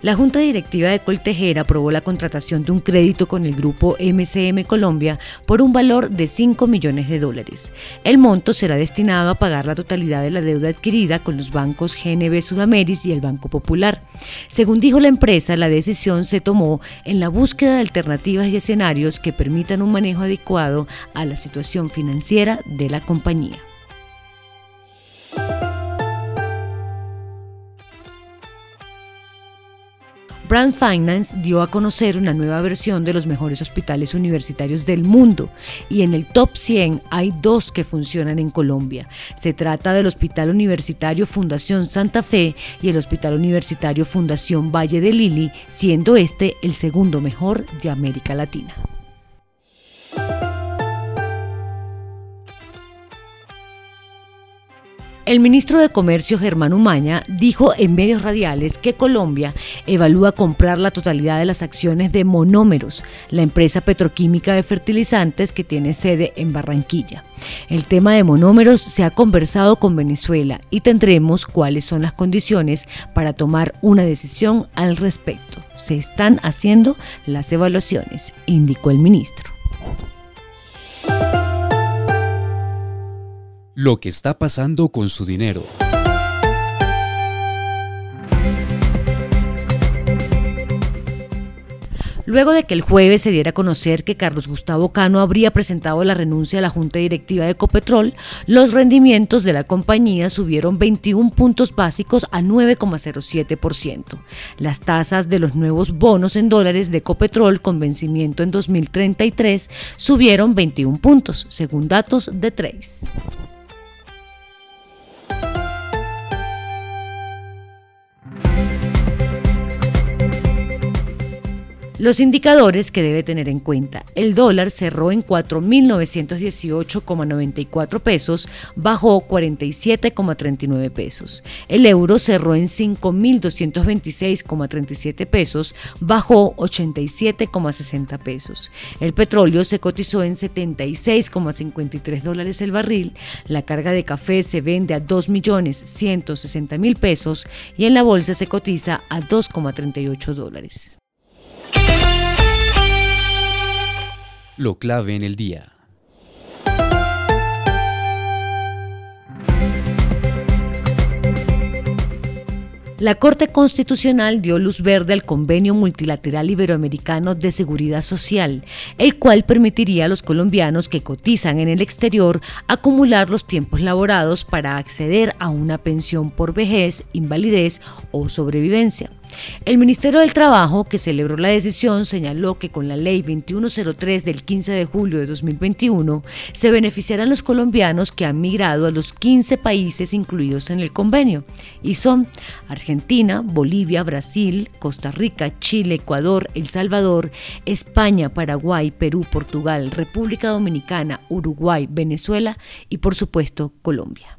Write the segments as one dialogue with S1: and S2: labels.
S1: La Junta Directiva de Coltejera aprobó la contratación de un crédito con el grupo MCM Colombia por un valor de 5 millones de dólares. El monto será destinado a pagar la totalidad de la deuda adquirida con los bancos GNB Sudameris y el Banco Popular. Según dijo la empresa, la decisión se tomó en la búsqueda de alternativas y escenarios que permitan un manejo adecuado a la situación financiera de la compañía. Brand Finance dio a conocer una nueva versión de los mejores hospitales universitarios del mundo y en el top 100 hay dos que funcionan en Colombia. Se trata del Hospital Universitario Fundación Santa Fe y el Hospital Universitario Fundación Valle de Lili, siendo este el segundo mejor de América Latina. El ministro de Comercio Germán Umaña dijo en medios radiales que Colombia evalúa comprar la totalidad de las acciones de Monómeros, la empresa petroquímica de fertilizantes que tiene sede en Barranquilla. El tema de monómeros se ha conversado con Venezuela y tendremos cuáles son las condiciones para tomar una decisión al respecto. Se están haciendo las evaluaciones, indicó el ministro.
S2: Lo que está pasando con su dinero.
S1: Luego de que el jueves se diera a conocer que Carlos Gustavo Cano habría presentado la renuncia a la Junta Directiva de Ecopetrol, los rendimientos de la compañía subieron 21 puntos básicos a 9,07%. Las tasas de los nuevos bonos en dólares de Ecopetrol con vencimiento en 2033 subieron 21 puntos, según datos de Trace. Los indicadores que debe tener en cuenta. El dólar cerró en 4.918,94 pesos, bajó 47,39 pesos. El euro cerró en 5.226,37 pesos, bajó 87,60 pesos. El petróleo se cotizó en 76,53 dólares el barril. La carga de café se vende a 2.160.000 pesos y en la bolsa se cotiza a 2,38 dólares.
S2: Lo clave en el día.
S1: La Corte Constitucional dio luz verde al Convenio Multilateral Iberoamericano de Seguridad Social, el cual permitiría a los colombianos que cotizan en el exterior acumular los tiempos laborados para acceder a una pensión por vejez, invalidez o sobrevivencia. El Ministerio del Trabajo, que celebró la decisión, señaló que con la Ley 2103 del 15 de julio de 2021 se beneficiarán los colombianos que han migrado a los 15 países incluidos en el convenio, y son Argentina, Bolivia, Brasil, Costa Rica, Chile, Ecuador, El Salvador, España, Paraguay, Perú, Portugal, República Dominicana, Uruguay, Venezuela y por supuesto Colombia.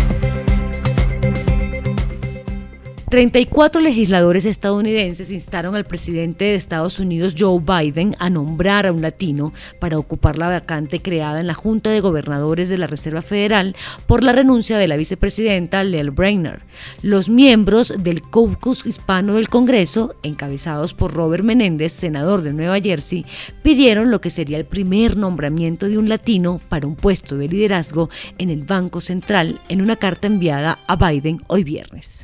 S1: 34 legisladores estadounidenses instaron al presidente de Estados Unidos, Joe Biden, a nombrar a un latino para ocupar la vacante creada en la Junta de Gobernadores de la Reserva Federal por la renuncia de la vicepresidenta Lel Brainerd. Los miembros del caucus hispano del Congreso, encabezados por Robert Menéndez, senador de Nueva Jersey, pidieron lo que sería el primer nombramiento de un latino para un puesto de liderazgo en el Banco Central en una carta enviada a Biden hoy viernes.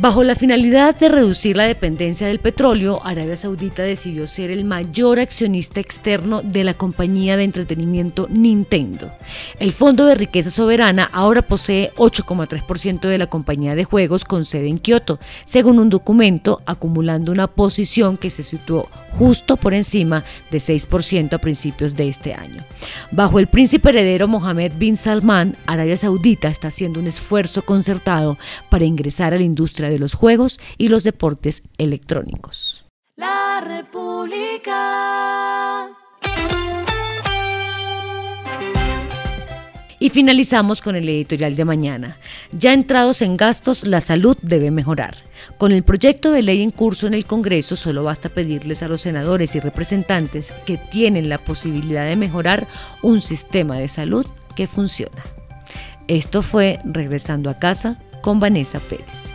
S1: Bajo la finalidad de reducir la dependencia del petróleo, Arabia Saudita decidió ser el mayor accionista externo de la compañía de entretenimiento Nintendo. El Fondo de Riqueza Soberana ahora posee 8,3% de la compañía de juegos con sede en Kioto, según un documento acumulando una posición que se situó justo por encima de 6% a principios de este año. Bajo el príncipe heredero Mohammed bin Salman, Arabia Saudita está haciendo un esfuerzo concertado para ingresar a la industria de los juegos y los deportes electrónicos. La República. Y finalizamos con el editorial de mañana. Ya entrados en gastos, la salud debe mejorar. Con el proyecto de ley en curso en el Congreso, solo basta pedirles a los senadores y representantes que tienen la posibilidad de mejorar un sistema de salud que funciona. Esto fue Regresando a casa con Vanessa Pérez.